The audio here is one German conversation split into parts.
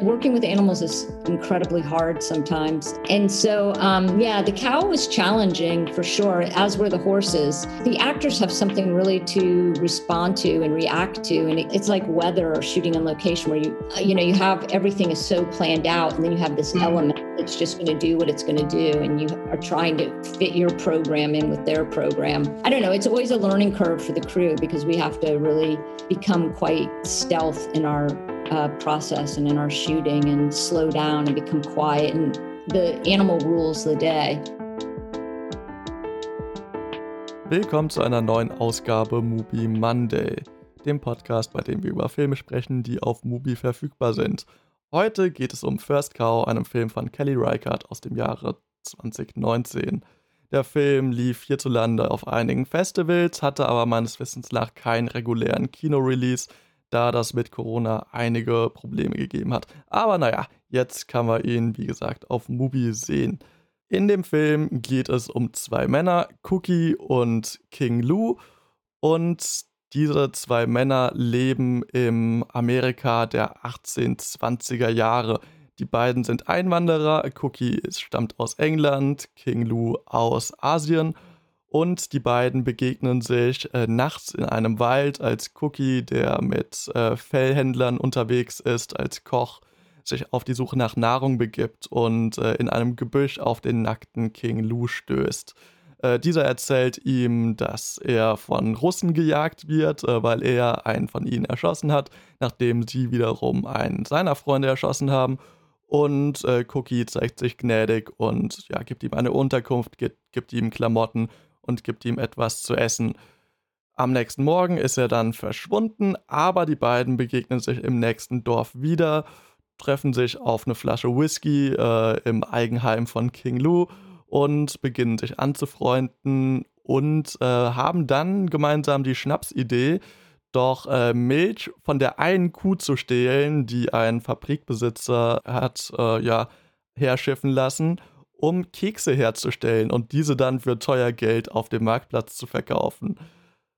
Working with animals is incredibly hard sometimes. And so, um, yeah, the cow was challenging for sure, as were the horses. The actors have something really to respond to and react to. And it's like weather or shooting on location where you, you know, you have everything is so planned out and then you have this mm-hmm. element that's just going to do what it's going to do. And you are trying to fit your program in with their program. I don't know. It's always a learning curve for the crew because we have to really become quite stealth in our uh, process and in our shooting and slow down and become quiet. And the animal rules the day. Willkommen zu einer neuen Ausgabe Movie Monday, dem Podcast, bei dem wir über Filme sprechen, die auf Mubi verfügbar sind. Heute geht es um First Cow, einem Film von Kelly Reichardt aus dem Jahre 2019. Der Film lief hierzulande auf einigen Festivals, hatte aber meines Wissens nach keinen regulären Kinorelease, da das mit Corona einige Probleme gegeben hat. Aber naja, jetzt kann man ihn, wie gesagt, auf Mubi sehen. In dem Film geht es um zwei Männer, Cookie und King Lou. Und diese zwei Männer leben im Amerika der 1820er Jahre. Die beiden sind Einwanderer. Cookie stammt aus England, King Lou aus Asien. Und die beiden begegnen sich äh, nachts in einem Wald, als Cookie, der mit äh, Fellhändlern unterwegs ist, als Koch, sich auf die Suche nach Nahrung begibt und äh, in einem Gebüsch auf den nackten King Lou stößt. Äh, dieser erzählt ihm, dass er von Russen gejagt wird, äh, weil er einen von ihnen erschossen hat, nachdem sie wiederum einen seiner Freunde erschossen haben. Und äh, Cookie zeigt sich gnädig und ja, gibt ihm eine Unterkunft, gibt, gibt ihm Klamotten und gibt ihm etwas zu essen. Am nächsten Morgen ist er dann verschwunden, aber die beiden begegnen sich im nächsten Dorf wieder, treffen sich auf eine Flasche Whisky äh, im Eigenheim von King Lou und beginnen sich anzufreunden und äh, haben dann gemeinsam die Schnapsidee, doch äh, Milch von der einen Kuh zu stehlen, die ein Fabrikbesitzer hat äh, ja herschiffen lassen um Kekse herzustellen und diese dann für teuer Geld auf dem Marktplatz zu verkaufen.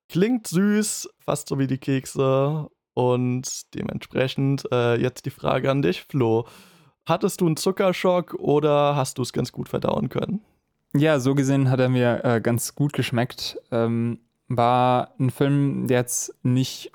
Klingt süß, fast so wie die Kekse. Und dementsprechend äh, jetzt die Frage an dich, Flo. Hattest du einen Zuckerschock oder hast du es ganz gut verdauen können? Ja, so gesehen hat er mir äh, ganz gut geschmeckt. Ähm, war ein Film, der jetzt nicht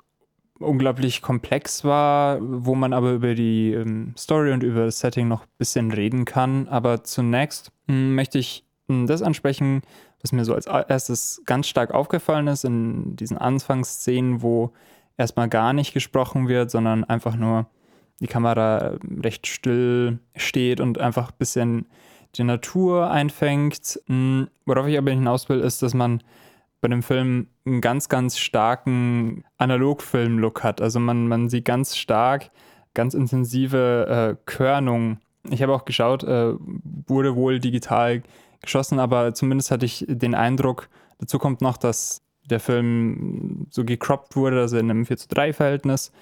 unglaublich komplex war, wo man aber über die ähm, Story und über das Setting noch ein bisschen reden kann. Aber zunächst mh, hm, möchte ich mh, hm, das ansprechen, was mir so als erstes ganz stark aufgefallen ist in diesen Anfangsszenen, wo erstmal gar nicht gesprochen wird, sondern einfach nur die Kamera recht still steht und einfach ein bisschen die Natur einfängt. Hm, worauf ich aber hinaus will, ist, dass man bei dem Film einen ganz, ganz starken Analogfilm-Look hat. Also man, man sieht ganz stark, ganz intensive äh, Körnung. Ich habe auch geschaut, äh, wurde wohl digital geschossen, aber zumindest hatte ich den Eindruck, dazu kommt noch, dass der Film so gecroppt wurde, dass er in einem 4 zu 3 Verhältnis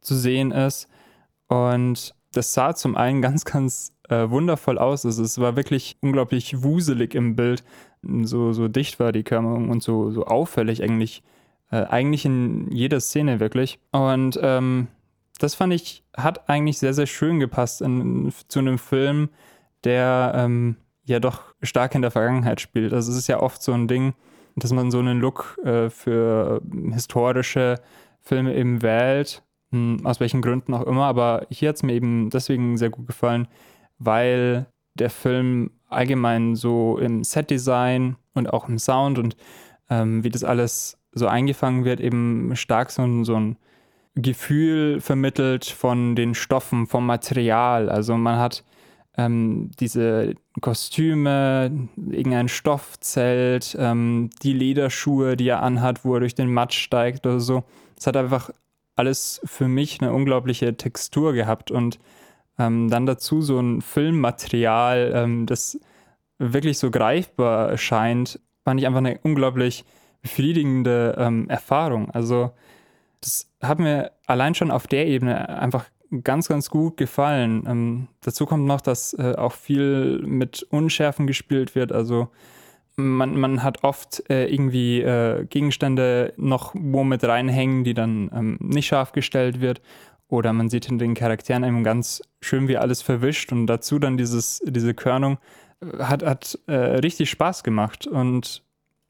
zu sehen ist. Und das sah zum einen ganz, ganz äh, wundervoll aus. Also es war wirklich unglaublich wuselig im Bild so, so dicht war die Körnung und so, so auffällig eigentlich, äh, eigentlich in jeder Szene wirklich. Und ähm, das fand ich, hat eigentlich sehr, sehr schön gepasst in, zu einem Film, der ähm, ja doch stark in der Vergangenheit spielt. Also es ist ja oft so ein Ding, dass man so einen Look äh, für historische Filme eben wählt, hm, aus welchen Gründen auch immer. Aber hier hat es mir eben deswegen sehr gut gefallen, weil der Film allgemein so im Setdesign und auch im Sound und ähm, wie das alles so eingefangen wird, eben stark so ein, so ein Gefühl vermittelt von den Stoffen, vom Material. Also man hat ähm, diese Kostüme, irgendein Stoffzelt, ähm, die Lederschuhe, die er anhat, wo er durch den Matsch steigt oder so. Es hat einfach alles für mich eine unglaubliche Textur gehabt und ähm, dann dazu so ein Filmmaterial, ähm, das wirklich so greifbar erscheint, fand ich einfach eine unglaublich befriedigende ähm, Erfahrung. Also das hat mir allein schon auf der Ebene einfach ganz, ganz gut gefallen. Ähm, dazu kommt noch, dass äh, auch viel mit Unschärfen gespielt wird. Also man, man hat oft äh, irgendwie äh, Gegenstände noch wo mit reinhängen, die dann ähm, nicht scharf gestellt wird. Oder man sieht in den Charakteren eben ganz schön, wie alles verwischt und dazu dann dieses, diese Körnung äh, hat, hat äh, richtig Spaß gemacht. Und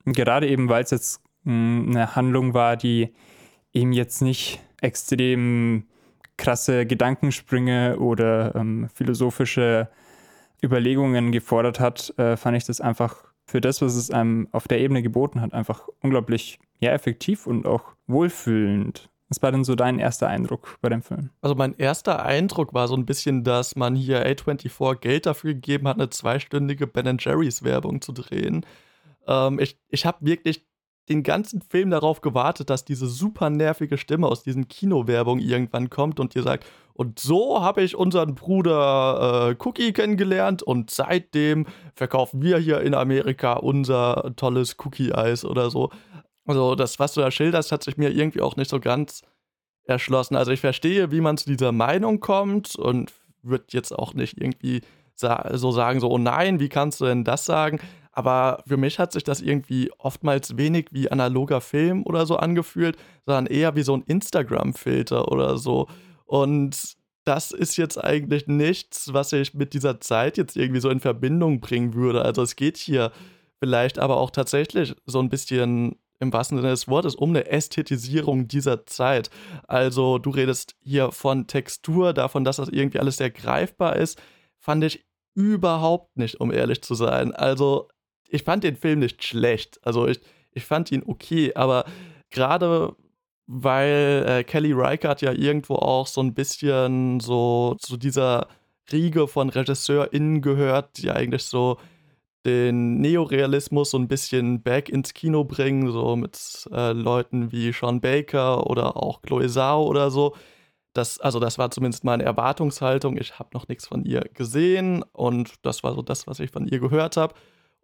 gerade eben, weil es jetzt mh, hm, eine Handlung war, die eben jetzt nicht extrem krasse Gedankensprünge oder ähm, philosophische Überlegungen gefordert hat, äh, fand ich das einfach für das, was es einem auf der Ebene geboten hat, einfach unglaublich ja, effektiv und auch wohlfühlend. Was war denn so dein erster Eindruck bei dem Film? Also mein erster Eindruck war so ein bisschen, dass man hier A24 Geld dafür gegeben hat, eine zweistündige Ben Jerry's Werbung zu drehen. Ähm, ich ich habe wirklich den ganzen Film darauf gewartet, dass diese super nervige Stimme aus diesen Kinowerbungen irgendwann kommt und dir sagt, und so habe ich unseren Bruder äh, Cookie kennengelernt und seitdem verkaufen wir hier in Amerika unser tolles Cookie-Eis oder so. Also das, was du da schilderst, hat sich mir irgendwie auch nicht so ganz erschlossen. Also ich verstehe, wie man zu dieser Meinung kommt und würde jetzt auch nicht irgendwie so sagen, so, oh nein, wie kannst du denn das sagen? Aber für mich hat sich das irgendwie oftmals wenig wie analoger Film oder so angefühlt, sondern eher wie so ein Instagram-Filter oder so. Und das ist jetzt eigentlich nichts, was ich mit dieser Zeit jetzt irgendwie so in Verbindung bringen würde. Also es geht hier vielleicht aber auch tatsächlich so ein bisschen im wahrsten Sinne des Wortes um eine Ästhetisierung dieser Zeit. Also du redest hier von Textur, davon, dass das irgendwie alles sehr greifbar ist, fand ich überhaupt nicht, um ehrlich zu sein. Also ich fand den Film nicht schlecht. Also ich, ich fand ihn okay, aber gerade weil äh, Kelly Reichardt ja irgendwo auch so ein bisschen so zu dieser Riege von RegisseurInnen gehört, die eigentlich so den Neorealismus so ein bisschen back ins Kino bringen, so mit äh, Leuten wie Sean Baker oder auch Chloe Zhao oder so. Das, also das war zumindest meine Erwartungshaltung. Ich habe noch nichts von ihr gesehen und das war so das, was ich von ihr gehört habe.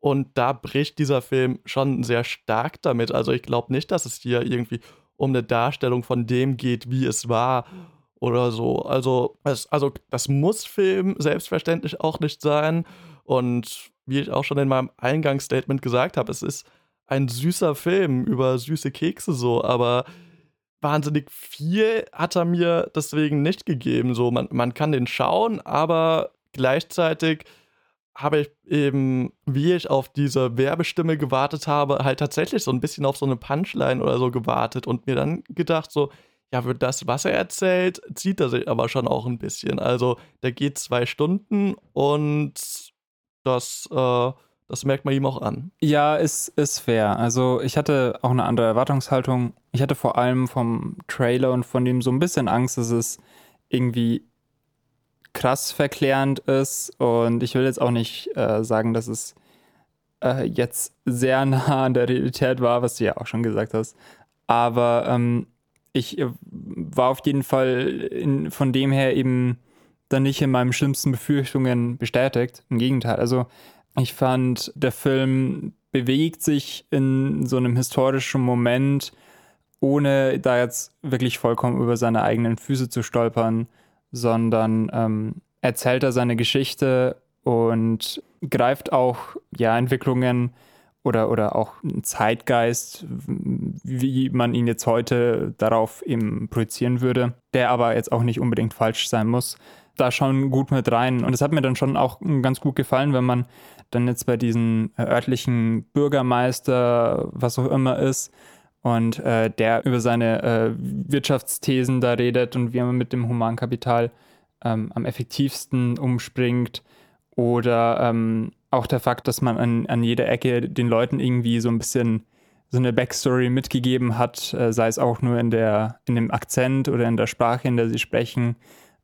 Und da bricht dieser Film schon sehr stark damit. Also ich glaube nicht, dass es hier irgendwie um eine Darstellung von dem geht, wie es war oder so. Also, also das muss Film selbstverständlich auch nicht sein. Und wie ich auch schon in meinem Eingangsstatement gesagt habe, es ist ein süßer Film über süße Kekse so, aber wahnsinnig viel hat er mir deswegen nicht gegeben. So, man, man kann den schauen, aber gleichzeitig habe ich eben, wie ich auf diese Werbestimme gewartet habe, halt tatsächlich so ein bisschen auf so eine Punchline oder so gewartet und mir dann gedacht, so, ja, für das, was er erzählt, zieht er sich aber schon auch ein bisschen. Also, der geht zwei Stunden und das, äh, das merkt man ihm auch an. Ja, ist, ist fair. Also ich hatte auch eine andere Erwartungshaltung. Ich hatte vor allem vom Trailer und von dem so ein bisschen Angst, dass es irgendwie krass verklärend ist. Und ich will jetzt auch nicht äh, sagen, dass es äh, jetzt sehr nah an der Realität war, was du ja auch schon gesagt hast. Aber ähm, ich war auf jeden Fall in, von dem her eben dann nicht in meinen schlimmsten Befürchtungen bestätigt. Im Gegenteil. Also ich fand, der Film bewegt sich in so einem historischen Moment, ohne da jetzt wirklich vollkommen über seine eigenen Füße zu stolpern, sondern ähm, erzählt er seine Geschichte und greift auch ja Entwicklungen oder, oder auch einen Zeitgeist, wie man ihn jetzt heute darauf eben projizieren würde, der aber jetzt auch nicht unbedingt falsch sein muss da schon gut mit rein. Und es hat mir dann schon auch ganz gut gefallen, wenn man dann jetzt bei diesen äh, örtlichen Bürgermeister, was auch immer ist, und äh, der über seine äh, Wirtschaftsthesen da redet und wie man mit dem Humankapital ähm, am effektivsten umspringt. Oder ähm, auch der Fakt, dass man an, an jeder Ecke den Leuten irgendwie so ein bisschen so eine Backstory mitgegeben hat, äh, sei es auch nur in der, in dem Akzent oder in der Sprache, in der sie sprechen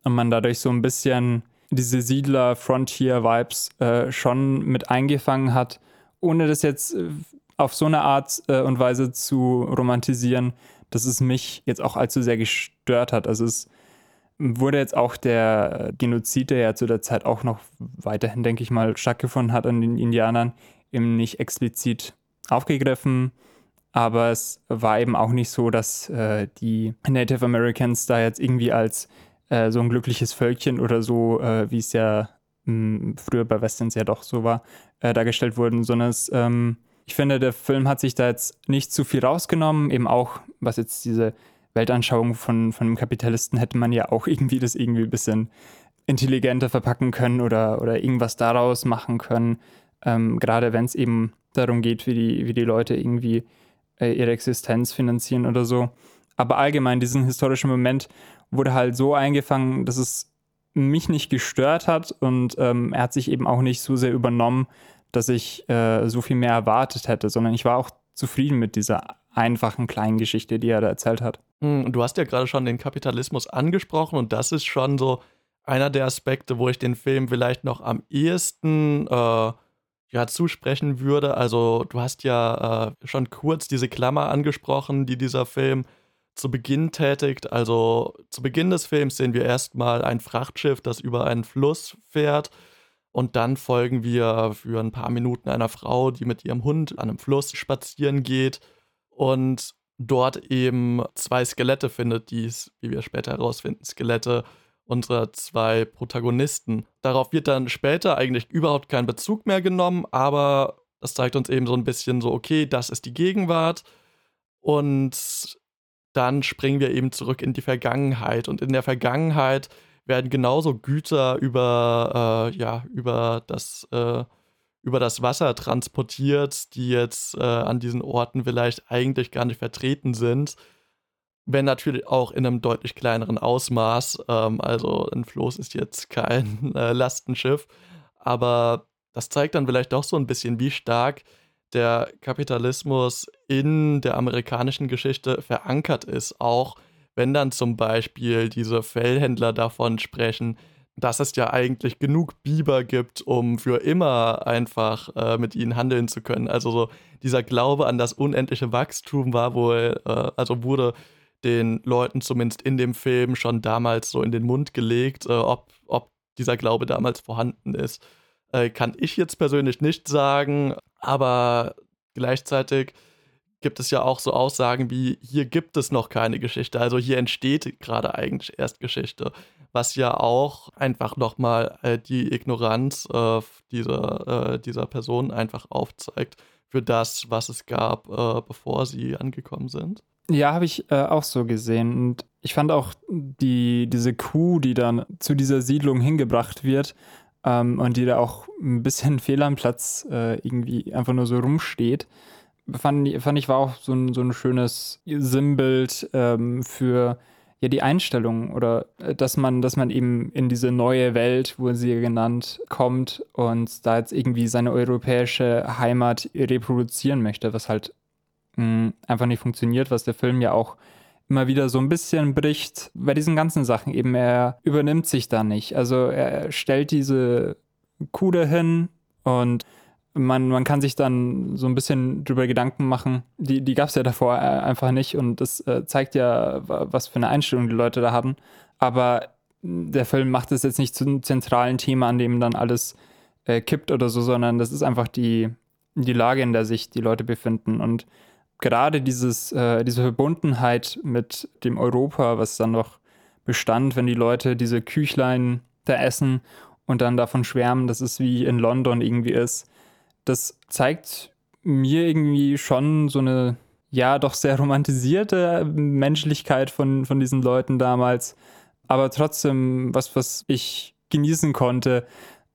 und man dadurch so ein bisschen diese Siedler-Frontier-Vibes äh, schon mit eingefangen hat, ohne das jetzt äh, auf so eine Art äh, und Weise zu romantisieren, dass es mich jetzt auch allzu sehr gestört hat. Also es wurde jetzt auch der Genozid, der ja zu der Zeit auch noch weiterhin, denke ich mal, stattgefunden hat an den Indianern, eben nicht explizit aufgegriffen. Aber es war eben auch nicht so, dass äh, die Native Americans da jetzt irgendwie als äh, so ein glückliches Völkchen oder so, äh, wie es ja mh, hm, früher bei Westerns ja doch so war, äh, dargestellt wurden, sondern es, ähm, ich finde, der Film hat sich da jetzt nicht zu viel rausgenommen, eben auch was jetzt diese Weltanschauung von, von einem Kapitalisten hätte man ja auch irgendwie das irgendwie ein bisschen intelligenter verpacken können oder, oder irgendwas daraus machen können. Ähm, gerade wenn es eben darum geht, wie die, wie die Leute irgendwie äh, ihre Existenz finanzieren oder so. Aber allgemein, diesen historischen Moment wurde halt so eingefangen, dass es mich nicht gestört hat und ähm, er hat sich eben auch nicht so sehr übernommen, dass ich äh, so viel mehr erwartet hätte, sondern ich war auch zufrieden mit dieser einfachen kleinen Geschichte, die er da erzählt hat. Hm, du hast ja gerade schon den Kapitalismus angesprochen und das ist schon so einer der Aspekte, wo ich den Film vielleicht noch am ehesten äh, ja, zusprechen würde. Also du hast ja äh, schon kurz diese Klammer angesprochen, die dieser Film zu Beginn tätigt. Also zu Beginn des Films sehen wir erstmal ein Frachtschiff, das über einen Fluss fährt. Und dann folgen wir für ein paar Minuten einer Frau, die mit ihrem Hund an einem Fluss spazieren geht und dort eben zwei Skelette findet, die es, wie wir später herausfinden, Skelette unserer zwei Protagonisten. Darauf wird dann später eigentlich überhaupt kein Bezug mehr genommen, aber das zeigt uns eben so ein bisschen so, okay, das ist die Gegenwart und dann springen wir eben zurück in die Vergangenheit. Und in der Vergangenheit werden genauso Güter über, äh, ja, über das, äh, über das Wasser transportiert, die jetzt äh, an diesen Orten vielleicht eigentlich gar nicht vertreten sind. Wenn natürlich auch in einem deutlich kleineren Ausmaß. Ähm, also ein Floß ist jetzt kein äh, Lastenschiff, aber das zeigt dann vielleicht doch so ein bisschen, wie stark der Kapitalismus in der amerikanischen Geschichte verankert ist, auch wenn dann zum Beispiel diese Fellhändler davon sprechen, dass es ja eigentlich genug Biber gibt, um für immer einfach äh, mit ihnen handeln zu können. Also so dieser Glaube an das unendliche Wachstum war wohl, äh, also wurde den Leuten zumindest in dem Film schon damals so in den Mund gelegt, äh, ob, ob dieser Glaube damals vorhanden ist. Äh, kann ich jetzt persönlich nicht sagen, aber gleichzeitig gibt es ja auch so Aussagen wie, hier gibt es noch keine Geschichte, also hier entsteht gerade eigentlich erst Geschichte, was ja auch einfach nochmal äh, die Ignoranz äh, dieser, äh, dieser Person einfach aufzeigt für das, was es gab, äh, bevor sie angekommen sind. Ja, habe ich äh, auch so gesehen. Und ich fand auch die, diese Kuh, die dann zu dieser Siedlung hingebracht wird ähm, und die da auch ein bisschen fehl am Platz äh, irgendwie einfach nur so rumsteht, fand, fand ich war auch so ein, so ein schönes Sinnbild ähm, für ja die Einstellung oder äh, dass man, dass man eben in diese neue Welt, wurde sie genannt, kommt und da jetzt irgendwie seine europäische Heimat reproduzieren möchte, was halt mh, einfach nicht funktioniert, was der Film ja auch immer wieder so ein bisschen bricht bei diesen ganzen Sachen eben. Er übernimmt sich da nicht. Also er stellt diese Kuh dahin und man, man kann sich dann so ein bisschen drüber Gedanken machen. Die, die gab es ja davor äh, einfach nicht und das äh, zeigt ja, was für eine Einstellung die Leute da hatten. Aber der Film macht es jetzt nicht zum zentralen Thema, an dem dann alles äh, kippt oder so, sondern das ist einfach die, die Lage, in der sich die Leute befinden. Und gerade dieses, äh, diese Verbundenheit mit dem Europa, was dann noch bestand, wenn die Leute diese Küchlein da essen und dann davon schwärmen, dass es wie in London irgendwie ist, das zeigt mir irgendwie schon so eine, ja, doch sehr romantisierte Menschlichkeit von, von diesen Leuten damals, aber trotzdem was, was ich genießen konnte,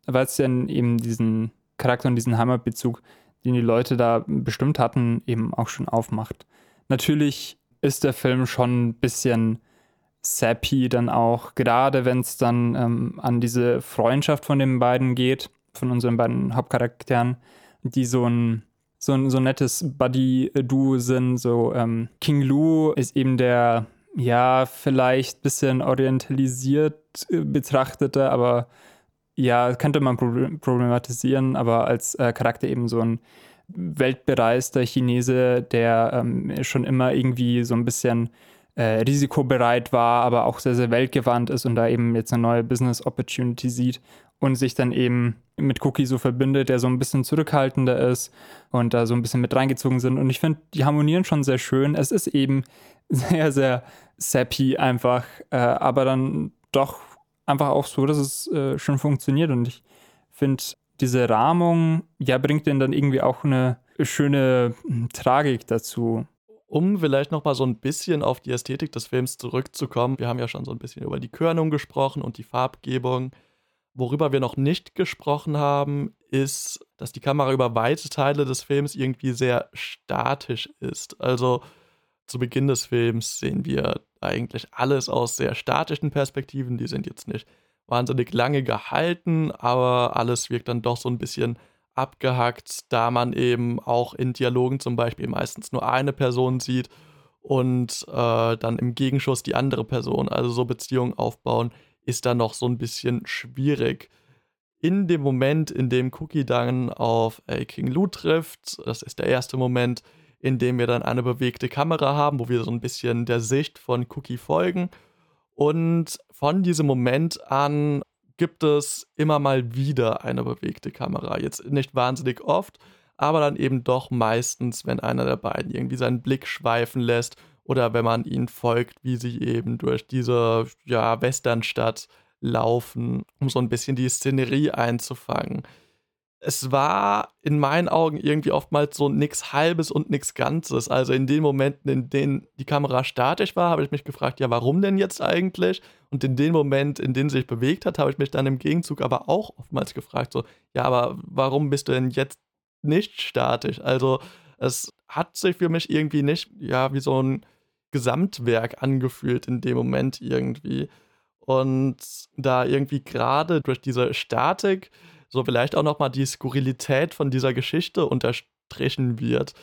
weil es dann eben diesen Charakter und diesen Heimatbezug den die Leute da bestimmt hatten, eben auch schon aufmacht. Natürlich ist der Film schon ein bisschen sappy dann auch, gerade wenn es dann ähm, an diese Freundschaft von den beiden geht, von unseren beiden Hauptcharakteren, die so ein so ein, so ein nettes Buddy-Duo sind. So ähm, King Lu ist eben der, ja, vielleicht ein bisschen orientalisiert äh, betrachtete, aber ja, könnte man problematisieren, aber als äh, Charakter eben so ein weltbereister Chinese, der ähm, schon immer irgendwie so ein bisschen äh, risikobereit war, aber auch sehr, sehr weltgewandt ist und da eben jetzt eine neue Business Opportunity sieht und sich dann eben mit Cookie so verbindet, der so ein bisschen zurückhaltender ist und da so ein bisschen mit reingezogen sind. Und ich finde, die harmonieren schon sehr schön. Es ist eben sehr, sehr sappy einfach, äh, aber dann doch einfach auch so, dass es äh, schon funktioniert. Und ich finde, diese Rahmung, ja, bringt denn dann irgendwie auch eine schöne hm, Tragik dazu. Um vielleicht nochmal so ein bisschen auf die Ästhetik des Films zurückzukommen, wir haben ja schon so ein bisschen über die Körnung gesprochen und die Farbgebung. Worüber wir noch nicht gesprochen haben, ist, dass die Kamera über weite Teile des Films irgendwie sehr statisch ist. Also zu Beginn des Films sehen wir eigentlich alles aus sehr statischen Perspektiven. Die sind jetzt nicht wahnsinnig lange gehalten, aber alles wirkt dann doch so ein bisschen abgehackt, da man eben auch in Dialogen zum Beispiel meistens nur eine Person sieht und äh, dann im Gegenschuss die andere Person. Also so Beziehungen aufbauen ist dann noch so ein bisschen schwierig. In dem Moment, in dem Cookie dann auf äh, King Lou trifft, das ist der erste Moment, in dem wir dann eine bewegte Kamera haben, wo wir so ein bisschen der Sicht von Cookie folgen. Und von diesem Moment an gibt es immer mal wieder eine bewegte Kamera. Jetzt nicht wahnsinnig oft, aber dann eben doch meistens, wenn einer der beiden irgendwie seinen Blick schweifen lässt oder wenn man ihnen folgt, wie sie eben durch diese ja, Westernstadt laufen, um so ein bisschen die Szenerie einzufangen es war in meinen Augen irgendwie oftmals so nichts Halbes und nichts Ganzes. Also in den Momenten, in denen die Kamera statisch war, habe ich mich gefragt, ja, warum denn jetzt eigentlich? Und in dem Moment, in dem sie sich bewegt hat, habe ich mich dann im Gegenzug aber auch oftmals gefragt, so, ja, aber warum bist du denn jetzt nicht statisch? Also es hat sich für mich irgendwie nicht, ja, wie so ein Gesamtwerk angefühlt in dem Moment irgendwie. Und da irgendwie gerade durch diese Statik so vielleicht auch nochmal die Skurrilität von dieser Geschichte unterstrichen wird.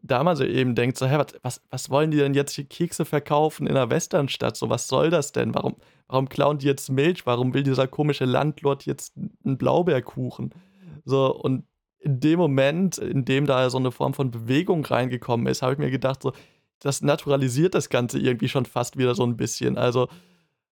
Da man so eben denkt, so, hä, was, was wollen die denn jetzt hier Kekse verkaufen in einer Westernstadt? So, was soll das denn? Warum, warum klauen die jetzt Milch? Warum will dieser komische Landlord jetzt einen Blaubeerkuchen? So, und in dem Moment, in dem da so eine Form von Bewegung reingekommen ist, habe ich mir gedacht, so, das naturalisiert das Ganze irgendwie schon fast wieder so ein bisschen. Also,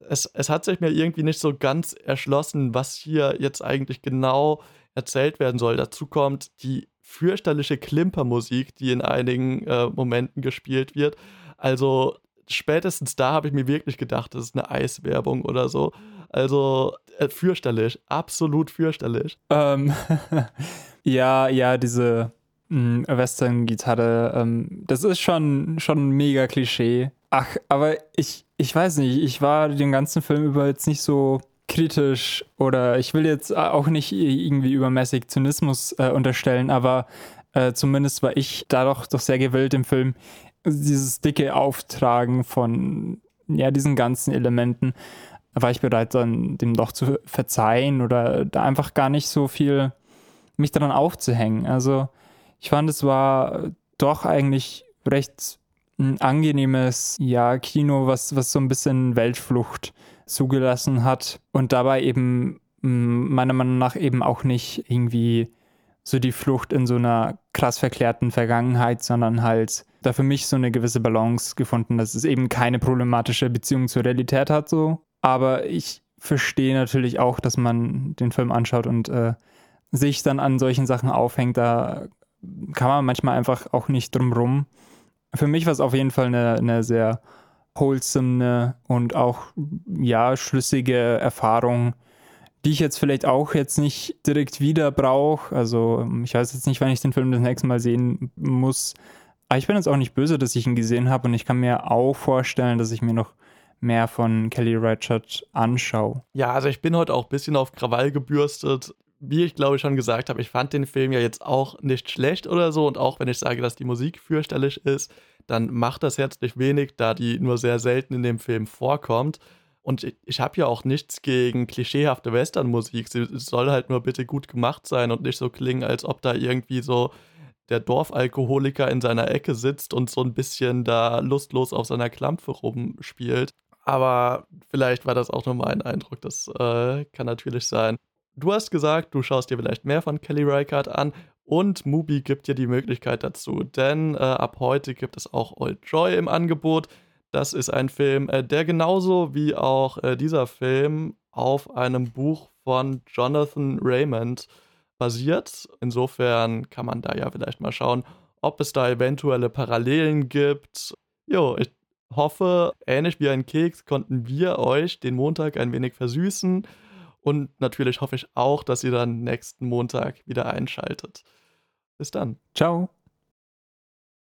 es, es hat sich mir irgendwie nicht so ganz erschlossen, was hier jetzt eigentlich genau erzählt werden soll. Dazu kommt die fürchterliche Klimpermusik, die in einigen äh, Momenten gespielt wird. Also spätestens da habe ich mir wirklich gedacht, das ist eine Eiswerbung oder so. Also äh, fürchterlich, absolut fürchterlich. Ähm, ja, ja, diese hm, Western-Gitarre, ähm, das ist schon, schon mega Klischee. Ach, aber ich, ich weiß nicht, ich war den ganzen Film über jetzt nicht so kritisch oder ich will jetzt auch nicht irgendwie übermäßig Zynismus äh, unterstellen, aber äh, zumindest war ich da doch, doch sehr gewillt im Film, dieses dicke Auftragen von ja, diesen ganzen Elementen, war ich bereit, dann dem doch zu verzeihen oder da einfach gar nicht so viel mich daran aufzuhängen. Also ich fand, es war doch eigentlich recht ein angenehmes ja, Kino, was, was so ein bisschen Weltflucht zugelassen hat und dabei eben meiner Meinung nach eben auch nicht irgendwie so die Flucht in so einer krass verklärten Vergangenheit, sondern halt da für mich so eine gewisse Balance gefunden, dass es eben keine problematische Beziehung zur Realität hat so. Aber ich verstehe natürlich auch, dass man den Film anschaut und äh, sich dann an solchen Sachen aufhängt. Da kann man manchmal einfach auch nicht drum rum. Für mich war es auf jeden Fall eine, eine sehr wholesome und auch ja schlüssige Erfahrung, die ich jetzt vielleicht auch jetzt nicht direkt wieder brauche. Also ich weiß jetzt nicht, wann ich den Film das nächste Mal sehen muss. Aber ich bin jetzt auch nicht böse, dass ich ihn gesehen habe und ich kann mir auch vorstellen, dass ich mir noch mehr von Kelly Reichardt anschaue. Ja, also ich bin heute auch ein bisschen auf Krawall gebürstet wie ich glaube schon gesagt habe, ich fand den Film ja jetzt auch nicht schlecht oder so. Und auch wenn ich sage, dass die Musik fürchterlich ist, dann macht das herzlich wenig, da die nur sehr selten in dem Film vorkommt. Und ich, ich habe ja auch nichts gegen klischeehafte Westernmusik. Sie soll halt nur bitte gut gemacht sein und nicht so klingen, als ob da irgendwie so der Dorfalkoholiker in seiner Ecke sitzt und so ein bisschen da lustlos auf seiner Klampfe rumspielt. Aber vielleicht war das auch nur mein Eindruck. Das äh, kann natürlich sein. Du hast gesagt, du schaust dir vielleicht mehr von Kelly Reichardt an und Mubi gibt dir die Möglichkeit dazu, denn äh, ab heute gibt es auch Old Joy im Angebot. Das ist ein Film, äh, der genauso wie auch äh, dieser Film auf einem Buch von Jonathan Raymond basiert. Insofern kann man da ja vielleicht mal schauen, ob es da eventuelle Parallelen gibt. Jo, ich hoffe, ähnlich wie ein Keks konnten wir euch den Montag ein wenig versüßen. Und natürlich hoffe ich auch, dass ihr dann nächsten Montag wieder einschaltet. Bis dann. Ciao.